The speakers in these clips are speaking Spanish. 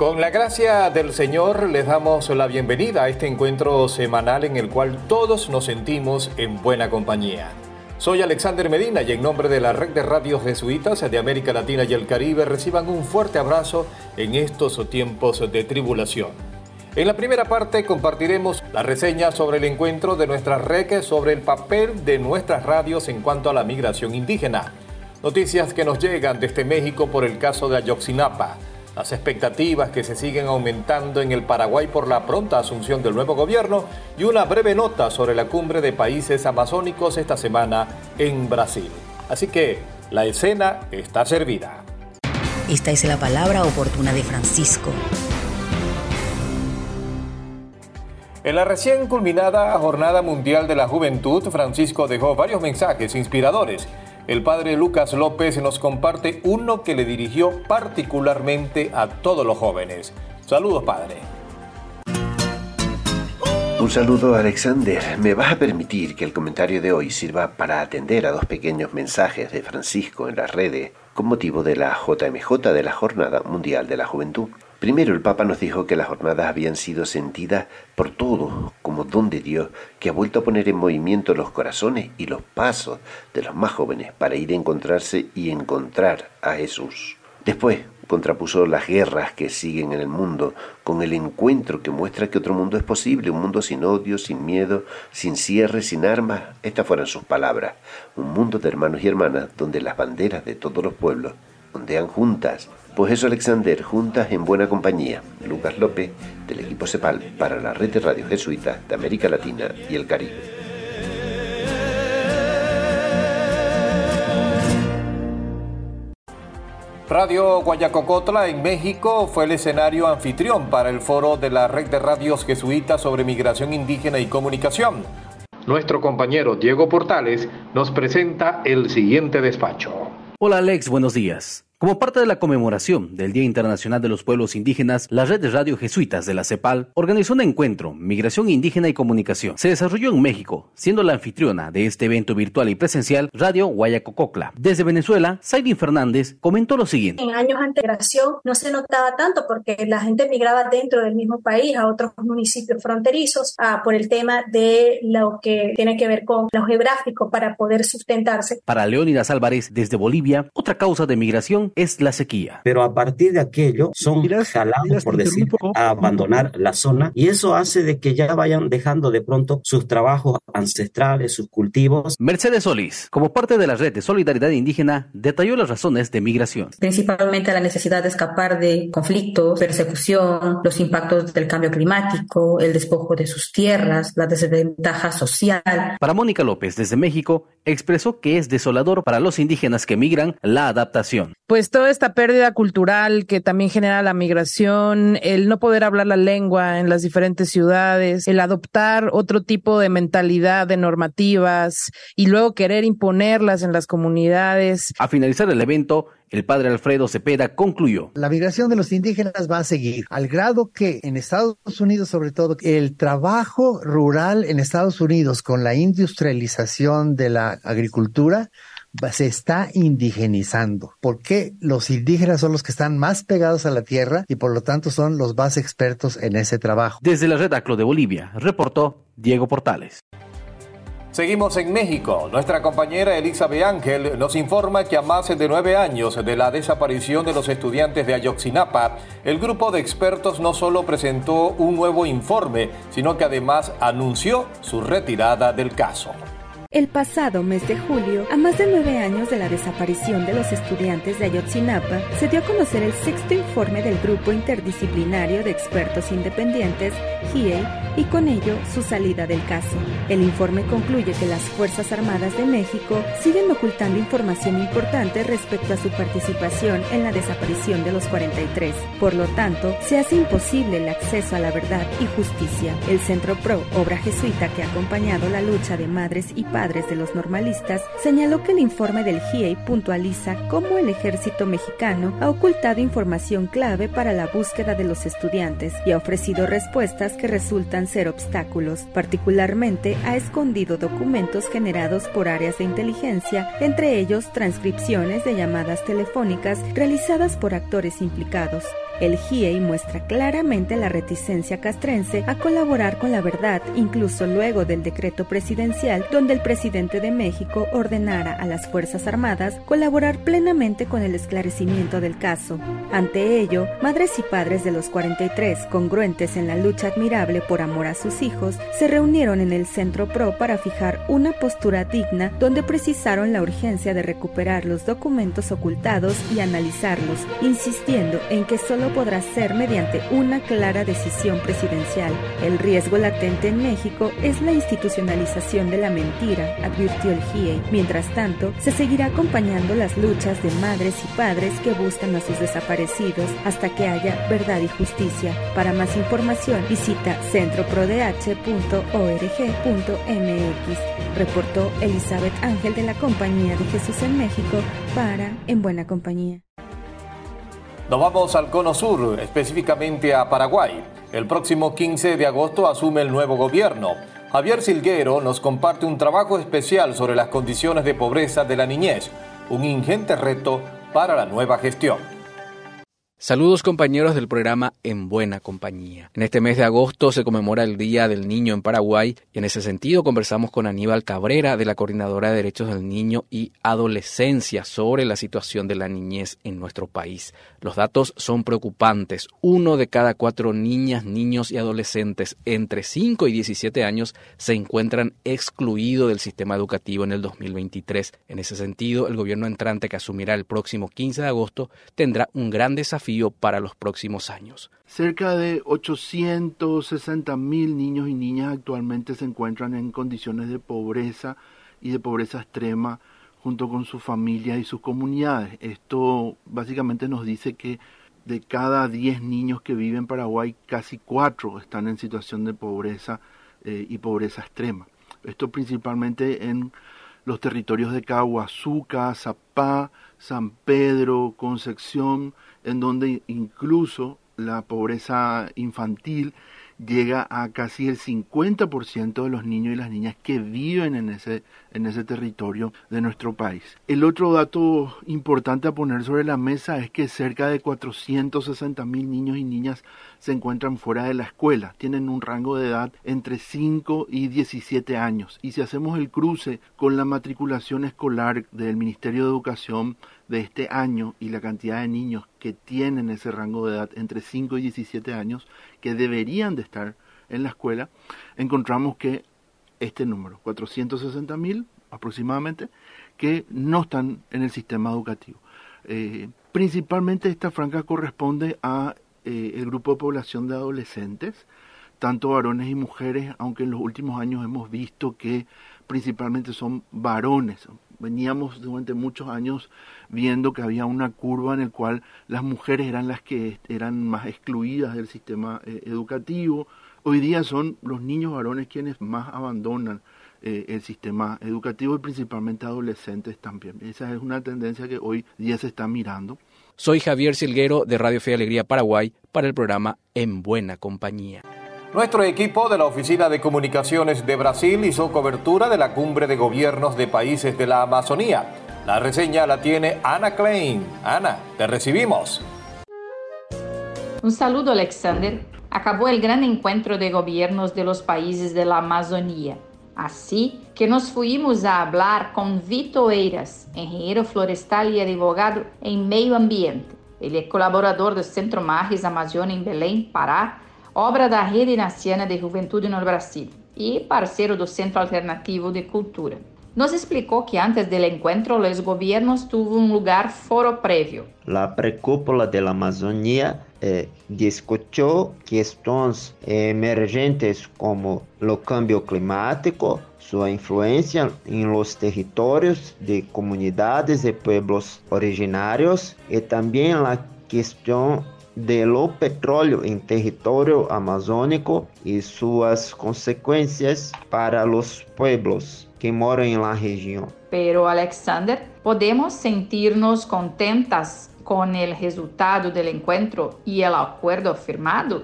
Con la gracia del Señor les damos la bienvenida a este encuentro semanal en el cual todos nos sentimos en buena compañía. Soy Alexander Medina y en nombre de la red de radios jesuitas de América Latina y el Caribe reciban un fuerte abrazo en estos tiempos de tribulación. En la primera parte compartiremos la reseña sobre el encuentro de nuestras redes sobre el papel de nuestras radios en cuanto a la migración indígena. Noticias que nos llegan desde México por el caso de Ayotzinapa las expectativas que se siguen aumentando en el Paraguay por la pronta asunción del nuevo gobierno y una breve nota sobre la cumbre de países amazónicos esta semana en Brasil. Así que la escena está servida. Esta es la palabra oportuna de Francisco. En la recién culminada Jornada Mundial de la Juventud, Francisco dejó varios mensajes inspiradores el padre Lucas López nos comparte uno que le dirigió particularmente a todos los jóvenes. Saludos, padre. Un saludo, Alexander. Me vas a permitir que el comentario de hoy sirva para atender a dos pequeños mensajes de Francisco en las redes con motivo de la JMJ de la Jornada Mundial de la Juventud. Primero el Papa nos dijo que las jornadas habían sido sentidas por todos como don de Dios que ha vuelto a poner en movimiento los corazones y los pasos de los más jóvenes para ir a encontrarse y encontrar a Jesús. Después contrapuso las guerras que siguen en el mundo con el encuentro que muestra que otro mundo es posible, un mundo sin odio, sin miedo, sin cierre, sin armas. Estas fueron sus palabras. Un mundo de hermanos y hermanas donde las banderas de todos los pueblos ondean juntas pues eso, Alexander, juntas en buena compañía. Lucas López, del equipo CEPAL, para la red de radio jesuita de América Latina y el Caribe. Radio Guayacocotla en México fue el escenario anfitrión para el foro de la red de radios jesuitas sobre migración indígena y comunicación. Nuestro compañero Diego Portales nos presenta el siguiente despacho. Hola Alex, buenos días. Como parte de la conmemoración del Día Internacional de los Pueblos Indígenas, la Red de Radio Jesuitas de la CEPAL organizó un encuentro, Migración Indígena y Comunicación. Se desarrolló en México, siendo la anfitriona de este evento virtual y presencial Radio Guayacococla. Desde Venezuela, Saidin Fernández comentó lo siguiente. En años de migración no se notaba tanto porque la gente migraba dentro del mismo país a otros municipios fronterizos ah, por el tema de lo que tiene que ver con lo geográfico para poder sustentarse. Para Leónidas Álvarez, desde Bolivia, otra causa de migración es la sequía. Pero a partir de aquello son jalados, por decir, a abandonar la zona y eso hace de que ya vayan dejando de pronto sus trabajos ancestrales, sus cultivos. Mercedes Solís, como parte de la red de solidaridad indígena, detalló las razones de migración. Principalmente la necesidad de escapar de conflictos, persecución, los impactos del cambio climático, el despojo de sus tierras, la desventaja social. Para Mónica López, desde México, expresó que es desolador para los indígenas que migran la adaptación. Pues toda esta pérdida cultural que también genera la migración, el no poder hablar la lengua en las diferentes ciudades, el adoptar otro tipo de mentalidad, de normativas y luego querer imponerlas en las comunidades. A finalizar el evento, el padre Alfredo Cepeda concluyó. La migración de los indígenas va a seguir, al grado que en Estados Unidos, sobre todo, el trabajo rural en Estados Unidos con la industrialización de la agricultura se está indigenizando, porque los indígenas son los que están más pegados a la tierra y por lo tanto son los más expertos en ese trabajo. Desde la red ACLO de Bolivia, reportó Diego Portales. Seguimos en México. Nuestra compañera Elizabeth Ángel nos informa que a más de nueve años de la desaparición de los estudiantes de Ayotzinapa, el grupo de expertos no solo presentó un nuevo informe, sino que además anunció su retirada del caso. El pasado mes de julio, a más de nueve años de la desaparición de los estudiantes de Ayotzinapa, se dio a conocer el sexto informe del Grupo Interdisciplinario de Expertos Independientes, GIEI, y con ello su salida del caso. El informe concluye que las Fuerzas Armadas de México siguen ocultando información importante respecto a su participación en la desaparición de los 43. Por lo tanto, se hace imposible el acceso a la verdad y justicia. El Centro PRO, obra jesuita que ha acompañado la lucha de madres y padres, padres de los normalistas, señaló que el informe del GIEI puntualiza cómo el ejército mexicano ha ocultado información clave para la búsqueda de los estudiantes y ha ofrecido respuestas que resultan ser obstáculos. Particularmente ha escondido documentos generados por áreas de inteligencia, entre ellos transcripciones de llamadas telefónicas realizadas por actores implicados. El GIEI muestra claramente la reticencia castrense a colaborar con la verdad, incluso luego del decreto presidencial donde el presidente de México ordenara a las Fuerzas Armadas colaborar plenamente con el esclarecimiento del caso. Ante ello, madres y padres de los 43, congruentes en la lucha admirable por amor a sus hijos, se reunieron en el Centro PRO para fijar una postura digna donde precisaron la urgencia de recuperar los documentos ocultados y analizarlos, insistiendo en que solo podrá ser mediante una clara decisión presidencial. El riesgo latente en México es la institucionalización de la mentira, advirtió el GIE. Mientras tanto, se seguirá acompañando las luchas de madres y padres que buscan a sus desaparecidos hasta que haya verdad y justicia. Para más información, visita centroprodh.org.mx. Reportó Elizabeth Ángel de la Compañía de Jesús en México para En Buena Compañía. Nos vamos al cono sur, específicamente a Paraguay. El próximo 15 de agosto asume el nuevo gobierno. Javier Silguero nos comparte un trabajo especial sobre las condiciones de pobreza de la niñez, un ingente reto para la nueva gestión. Saludos compañeros del programa En Buena Compañía. En este mes de agosto se conmemora el Día del Niño en Paraguay y en ese sentido conversamos con Aníbal Cabrera de la Coordinadora de Derechos del Niño y Adolescencia sobre la situación de la niñez en nuestro país. Los datos son preocupantes. Uno de cada cuatro niñas, niños y adolescentes entre 5 y 17 años se encuentran excluidos del sistema educativo en el 2023. En ese sentido, el gobierno entrante que asumirá el próximo 15 de agosto tendrá un gran desafío para los próximos años. Cerca de 860 mil niños y niñas actualmente se encuentran en condiciones de pobreza y de pobreza extrema junto con sus familias y sus comunidades. Esto básicamente nos dice que de cada 10 niños que viven en Paraguay, casi 4 están en situación de pobreza eh, y pobreza extrema. Esto principalmente en los territorios de Caguazuca, Zapá, San Pedro, Concepción, en donde incluso la pobreza infantil llega a casi el 50% de los niños y las niñas que viven en ese, en ese territorio de nuestro país. El otro dato importante a poner sobre la mesa es que cerca de 460 mil niños y niñas se encuentran fuera de la escuela, tienen un rango de edad entre 5 y 17 años. Y si hacemos el cruce con la matriculación escolar del Ministerio de Educación de este año y la cantidad de niños que tienen ese rango de edad entre 5 y 17 años que deberían de estar en la escuela, encontramos que este número, 460 mil aproximadamente, que no están en el sistema educativo. Eh, principalmente esta franja corresponde a eh, el grupo de población de adolescentes, tanto varones y mujeres, aunque en los últimos años hemos visto que principalmente son varones, veníamos durante muchos años viendo que había una curva en la cual las mujeres eran las que eran más excluidas del sistema eh, educativo. Hoy día son los niños varones quienes más abandonan eh, el sistema educativo y principalmente adolescentes también. Esa es una tendencia que hoy día se está mirando. Soy Javier Silguero de Radio Fe y Alegría Paraguay para el programa En Buena Compañía. Nuestro equipo de la Oficina de Comunicaciones de Brasil hizo cobertura de la cumbre de gobiernos de países de la Amazonía. La reseña la tiene Ana Klein. Ana, te recibimos. Un saludo, Alexander. Acabó el gran encuentro de gobiernos de los países de la Amazonía. Así que nos fuimos a hablar con Vito Eiras, engenheiro florestal y advogado en medio ambiente. Ele é colaborador do Centro Marres Amazônia em Belém, Pará, obra da Rede Naciana de Juventude no Brasil e parceiro do Centro Alternativo de Cultura. Nos explicou que antes do encontro os governos tuvo um lugar foro prévio. A precúpula da Amazônia eh, discutiu questões emergentes como o câmbio climático, sua influência em los territórios de comunidades e pueblos originários e também a questão de lo petróleo en territorio amazónico y sus consecuencias para los pueblos que moran en la región. Pero Alexander, ¿podemos sentirnos contentas con el resultado del encuentro y el acuerdo firmado?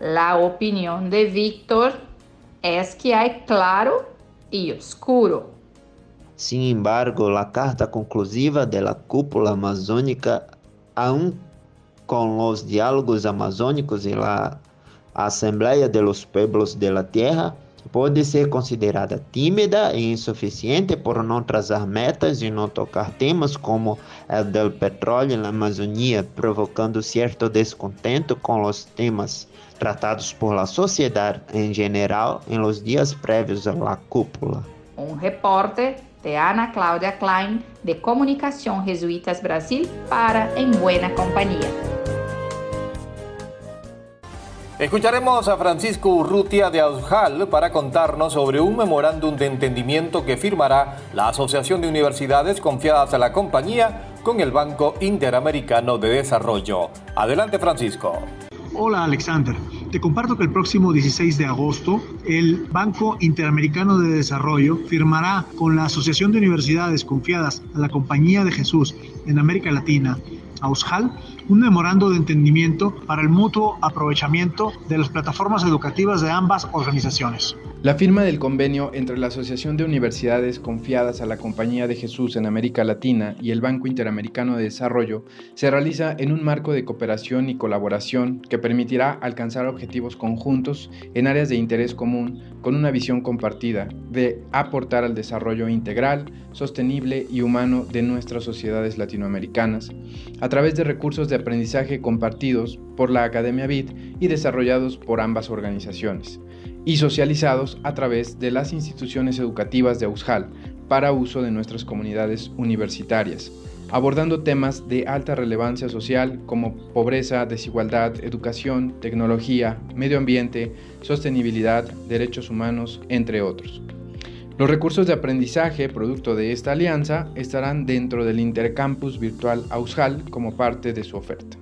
La opinión de Víctor es que hay claro y oscuro. Sin embargo, la carta conclusiva de la cúpula amazónica, aún con los diálogos amazónicos y la Asamblea de los Pueblos de la Tierra, pode ser considerada tímida e insuficiente por não trazer metas e não tocar temas como o do petróleo na Amazônia, provocando certo descontento com os temas tratados por la sociedade em geral em los dias prévios à cúpula. Um repórter de Ana Cláudia Klein, de Comunicação Jesuítas Brasil, para Em Buena Companhia. Escucharemos a Francisco Urrutia de Aujal para contarnos sobre un memorándum de entendimiento que firmará la Asociación de Universidades confiadas a la compañía con el Banco Interamericano de Desarrollo. Adelante Francisco. Hola Alexander, te comparto que el próximo 16 de agosto el Banco Interamericano de Desarrollo firmará con la Asociación de Universidades confiadas a la Compañía de Jesús en América Latina, AUSJAL, un memorando de entendimiento para el mutuo aprovechamiento de las plataformas educativas de ambas organizaciones. La firma del convenio entre la Asociación de Universidades confiadas a la Compañía de Jesús en América Latina y el Banco Interamericano de Desarrollo se realiza en un marco de cooperación y colaboración que permitirá alcanzar objetivos conjuntos en áreas de interés común con una visión compartida de aportar al desarrollo integral, sostenible y humano de nuestras sociedades latinoamericanas a través de recursos de aprendizaje compartidos por la Academia BID y desarrollados por ambas organizaciones y socializados a través de las instituciones educativas de Aushal para uso de nuestras comunidades universitarias, abordando temas de alta relevancia social como pobreza, desigualdad, educación, tecnología, medio ambiente, sostenibilidad, derechos humanos, entre otros. Los recursos de aprendizaje producto de esta alianza estarán dentro del Intercampus Virtual Aushal como parte de su oferta.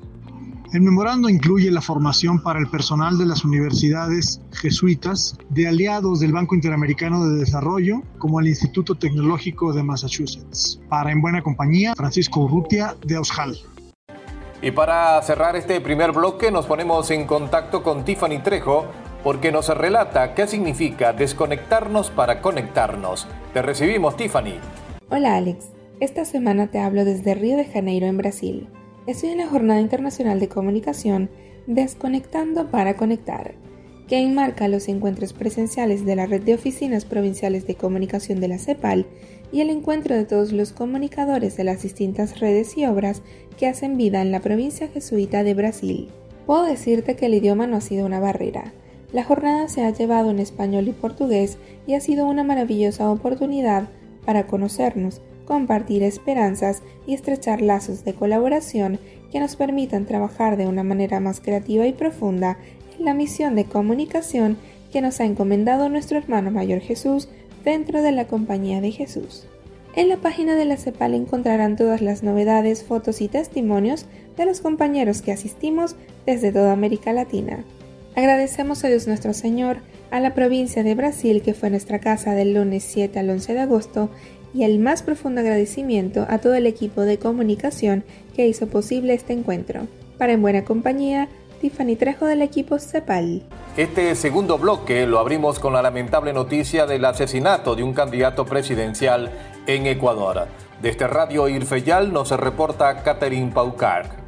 El memorando incluye la formación para el personal de las universidades jesuitas de aliados del Banco Interamericano de Desarrollo, como el Instituto Tecnológico de Massachusetts. Para En Buena Compañía, Francisco Urrutia, de Aushal. Y para cerrar este primer bloque nos ponemos en contacto con Tiffany Trejo porque nos relata qué significa desconectarnos para conectarnos. Te recibimos, Tiffany. Hola, Alex. Esta semana te hablo desde Río de Janeiro, en Brasil. Estoy en la Jornada Internacional de Comunicación Desconectando para Conectar, que enmarca los encuentros presenciales de la Red de Oficinas Provinciales de Comunicación de la CEPAL y el encuentro de todos los comunicadores de las distintas redes y obras que hacen vida en la provincia jesuita de Brasil. Puedo decirte que el idioma no ha sido una barrera. La jornada se ha llevado en español y portugués y ha sido una maravillosa oportunidad para conocernos, compartir esperanzas y estrechar lazos de colaboración que nos permitan trabajar de una manera más creativa y profunda en la misión de comunicación que nos ha encomendado nuestro hermano mayor Jesús dentro de la compañía de Jesús. En la página de la CEPAL encontrarán todas las novedades, fotos y testimonios de los compañeros que asistimos desde toda América Latina. Agradecemos a Dios nuestro Señor, a la provincia de Brasil que fue nuestra casa del lunes 7 al 11 de agosto y el más profundo agradecimiento a todo el equipo de comunicación que hizo posible este encuentro. Para En Buena Compañía, Tiffany Trejo del equipo CEPAL. Este segundo bloque lo abrimos con la lamentable noticia del asesinato de un candidato presidencial en Ecuador. Desde Radio Irfeyal nos reporta Catherine Paucar.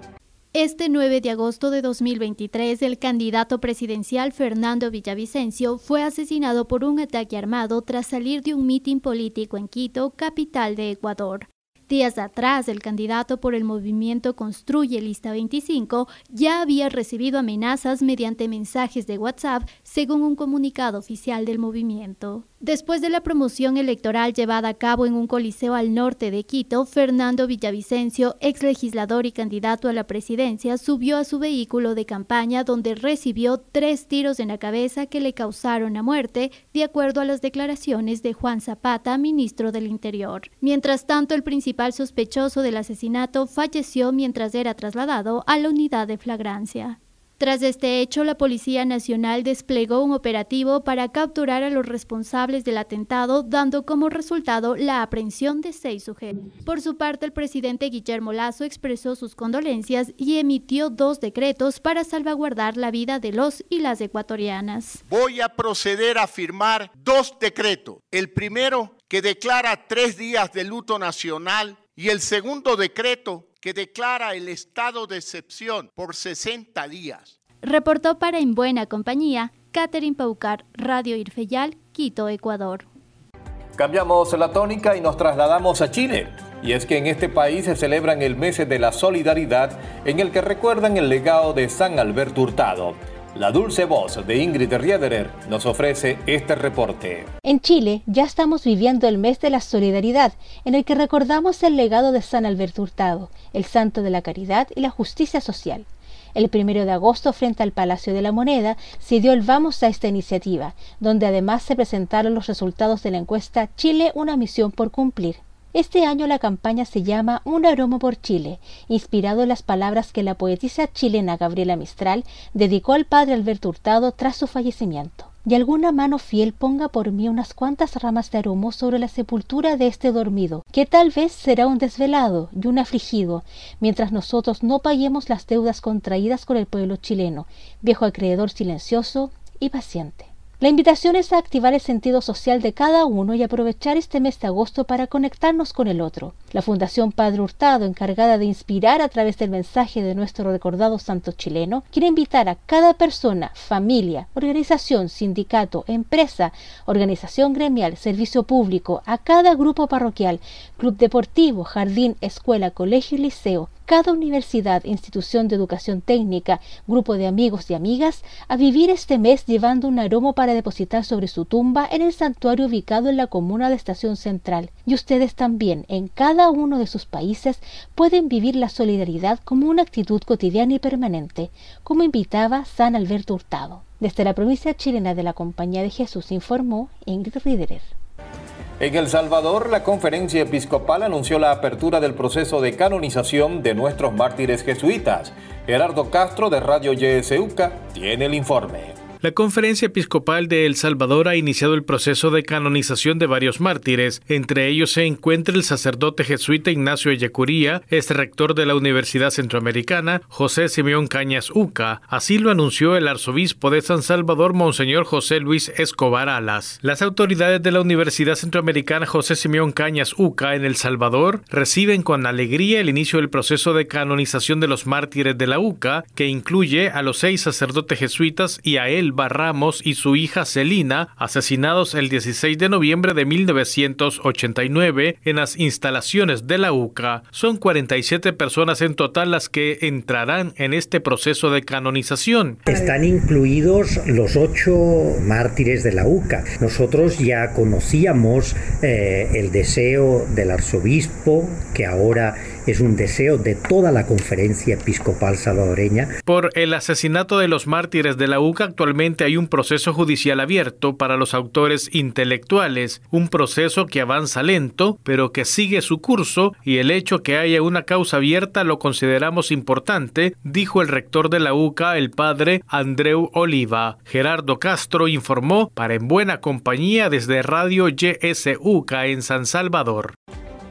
Este 9 de agosto de 2023, el candidato presidencial Fernando Villavicencio fue asesinado por un ataque armado tras salir de un mitin político en Quito, capital de Ecuador. Días atrás, el candidato por el movimiento Construye Lista 25 ya había recibido amenazas mediante mensajes de WhatsApp, según un comunicado oficial del movimiento. Después de la promoción electoral llevada a cabo en un coliseo al norte de Quito, Fernando Villavicencio, ex legislador y candidato a la presidencia, subió a su vehículo de campaña donde recibió tres tiros en la cabeza que le causaron la muerte, de acuerdo a las declaraciones de Juan Zapata, ministro del Interior. Mientras tanto, el principal sospechoso del asesinato falleció mientras era trasladado a la unidad de flagrancia. Tras este hecho, la Policía Nacional desplegó un operativo para capturar a los responsables del atentado, dando como resultado la aprehensión de seis sujetos. Por su parte, el presidente Guillermo Lazo expresó sus condolencias y emitió dos decretos para salvaguardar la vida de los y las ecuatorianas. Voy a proceder a firmar dos decretos. El primero, que declara tres días de luto nacional, y el segundo decreto, que declara el estado de excepción por 60 días. Reportó para En Buena Compañía, Catherine Paucar, Radio Irfeyal, Quito, Ecuador. Cambiamos la tónica y nos trasladamos a Chile. Y es que en este país se celebran el mes de la solidaridad en el que recuerdan el legado de San Alberto Hurtado. La dulce voz de Ingrid Riederer nos ofrece este reporte. En Chile ya estamos viviendo el mes de la solidaridad, en el que recordamos el legado de San Alberto Hurtado, el santo de la caridad y la justicia social. El primero de agosto, frente al Palacio de la Moneda, se dio el vamos a esta iniciativa, donde además se presentaron los resultados de la encuesta Chile, una misión por cumplir. Este año la campaña se llama Un aroma por Chile, inspirado en las palabras que la poetisa chilena Gabriela Mistral dedicó al padre Alberto Hurtado tras su fallecimiento. Y alguna mano fiel ponga por mí unas cuantas ramas de aromo sobre la sepultura de este dormido, que tal vez será un desvelado y un afligido, mientras nosotros no paguemos las deudas contraídas con el pueblo chileno, viejo acreedor silencioso y paciente. La invitación es a activar el sentido social de cada uno y aprovechar este mes de agosto para conectarnos con el otro. La Fundación Padre Hurtado, encargada de inspirar a través del mensaje de nuestro recordado santo chileno, quiere invitar a cada persona, familia, organización, sindicato, empresa, organización gremial, servicio público, a cada grupo parroquial, club deportivo, jardín, escuela, colegio y liceo, cada universidad, institución de educación técnica, grupo de amigos y amigas, a vivir este mes llevando un aroma para depositar sobre su tumba en el santuario ubicado en la comuna de Estación Central. Y ustedes también, en cada uno de sus países, pueden vivir la solidaridad como una actitud cotidiana y permanente, como invitaba San Alberto Hurtado. Desde la provincia chilena de la Compañía de Jesús informó Ingrid Riederer. En El Salvador, la conferencia episcopal anunció la apertura del proceso de canonización de nuestros mártires jesuitas. Gerardo Castro de Radio YSUCA tiene el informe. La Conferencia Episcopal de El Salvador ha iniciado el proceso de canonización de varios mártires. Entre ellos se encuentra el sacerdote jesuita Ignacio Ellacuría, ex rector de la Universidad Centroamericana, José Simeón Cañas Uca. Así lo anunció el arzobispo de San Salvador, Monseñor José Luis Escobar Alas. Las autoridades de la Universidad Centroamericana José Simeón Cañas Uca en El Salvador reciben con alegría el inicio del proceso de canonización de los mártires de la UCA, que incluye a los seis sacerdotes jesuitas y a él Ramos y su hija Celina, asesinados el 16 de noviembre de 1989 en las instalaciones de la UCA. Son 47 personas en total las que entrarán en este proceso de canonización. Están incluidos los ocho mártires de la UCA. Nosotros ya conocíamos eh, el deseo del arzobispo, que ahora es un deseo de toda la conferencia episcopal salvadoreña. Por el asesinato de los mártires de la UCA actualmente hay un proceso judicial abierto para los autores intelectuales, un proceso que avanza lento, pero que sigue su curso y el hecho que haya una causa abierta lo consideramos importante, dijo el rector de la UCA, el padre Andreu Oliva. Gerardo Castro informó para En Buena Compañía desde Radio YSUCA en San Salvador.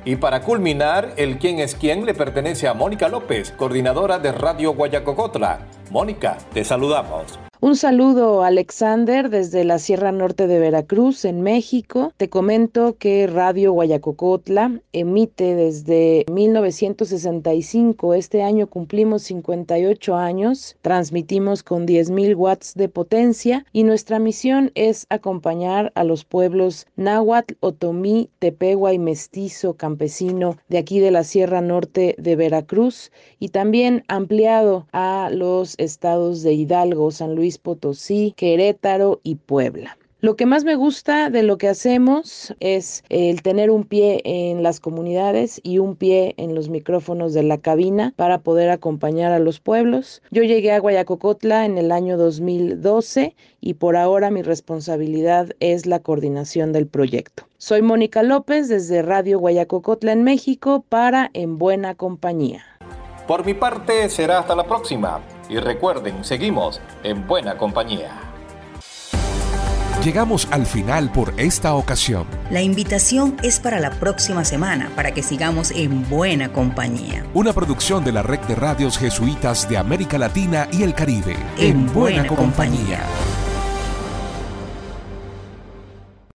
Y para culminar, el quién es quién le pertenece a Mónica López, coordinadora de Radio Guayacocotla. Mónica, te saludamos. Un saludo, Alexander, desde la Sierra Norte de Veracruz, en México. Te comento que Radio Guayacocotla emite desde 1965. Este año cumplimos 58 años. Transmitimos con 10.000 watts de potencia y nuestra misión es acompañar a los pueblos náhuatl, otomí, tepehua y mestizo campesino de aquí de la Sierra Norte de Veracruz y también ampliado a los estados de Hidalgo, San Luis Potosí, Querétaro y Puebla. Lo que más me gusta de lo que hacemos es el tener un pie en las comunidades y un pie en los micrófonos de la cabina para poder acompañar a los pueblos. Yo llegué a Guayacocotla en el año 2012 y por ahora mi responsabilidad es la coordinación del proyecto. Soy Mónica López desde Radio Guayacocotla en México para En Buena Compañía. Por mi parte será hasta la próxima y recuerden, seguimos en Buena Compañía. Llegamos al final por esta ocasión. La invitación es para la próxima semana, para que sigamos en buena compañía. Una producción de la Red de Radios Jesuitas de América Latina y el Caribe. En, buena, compañía.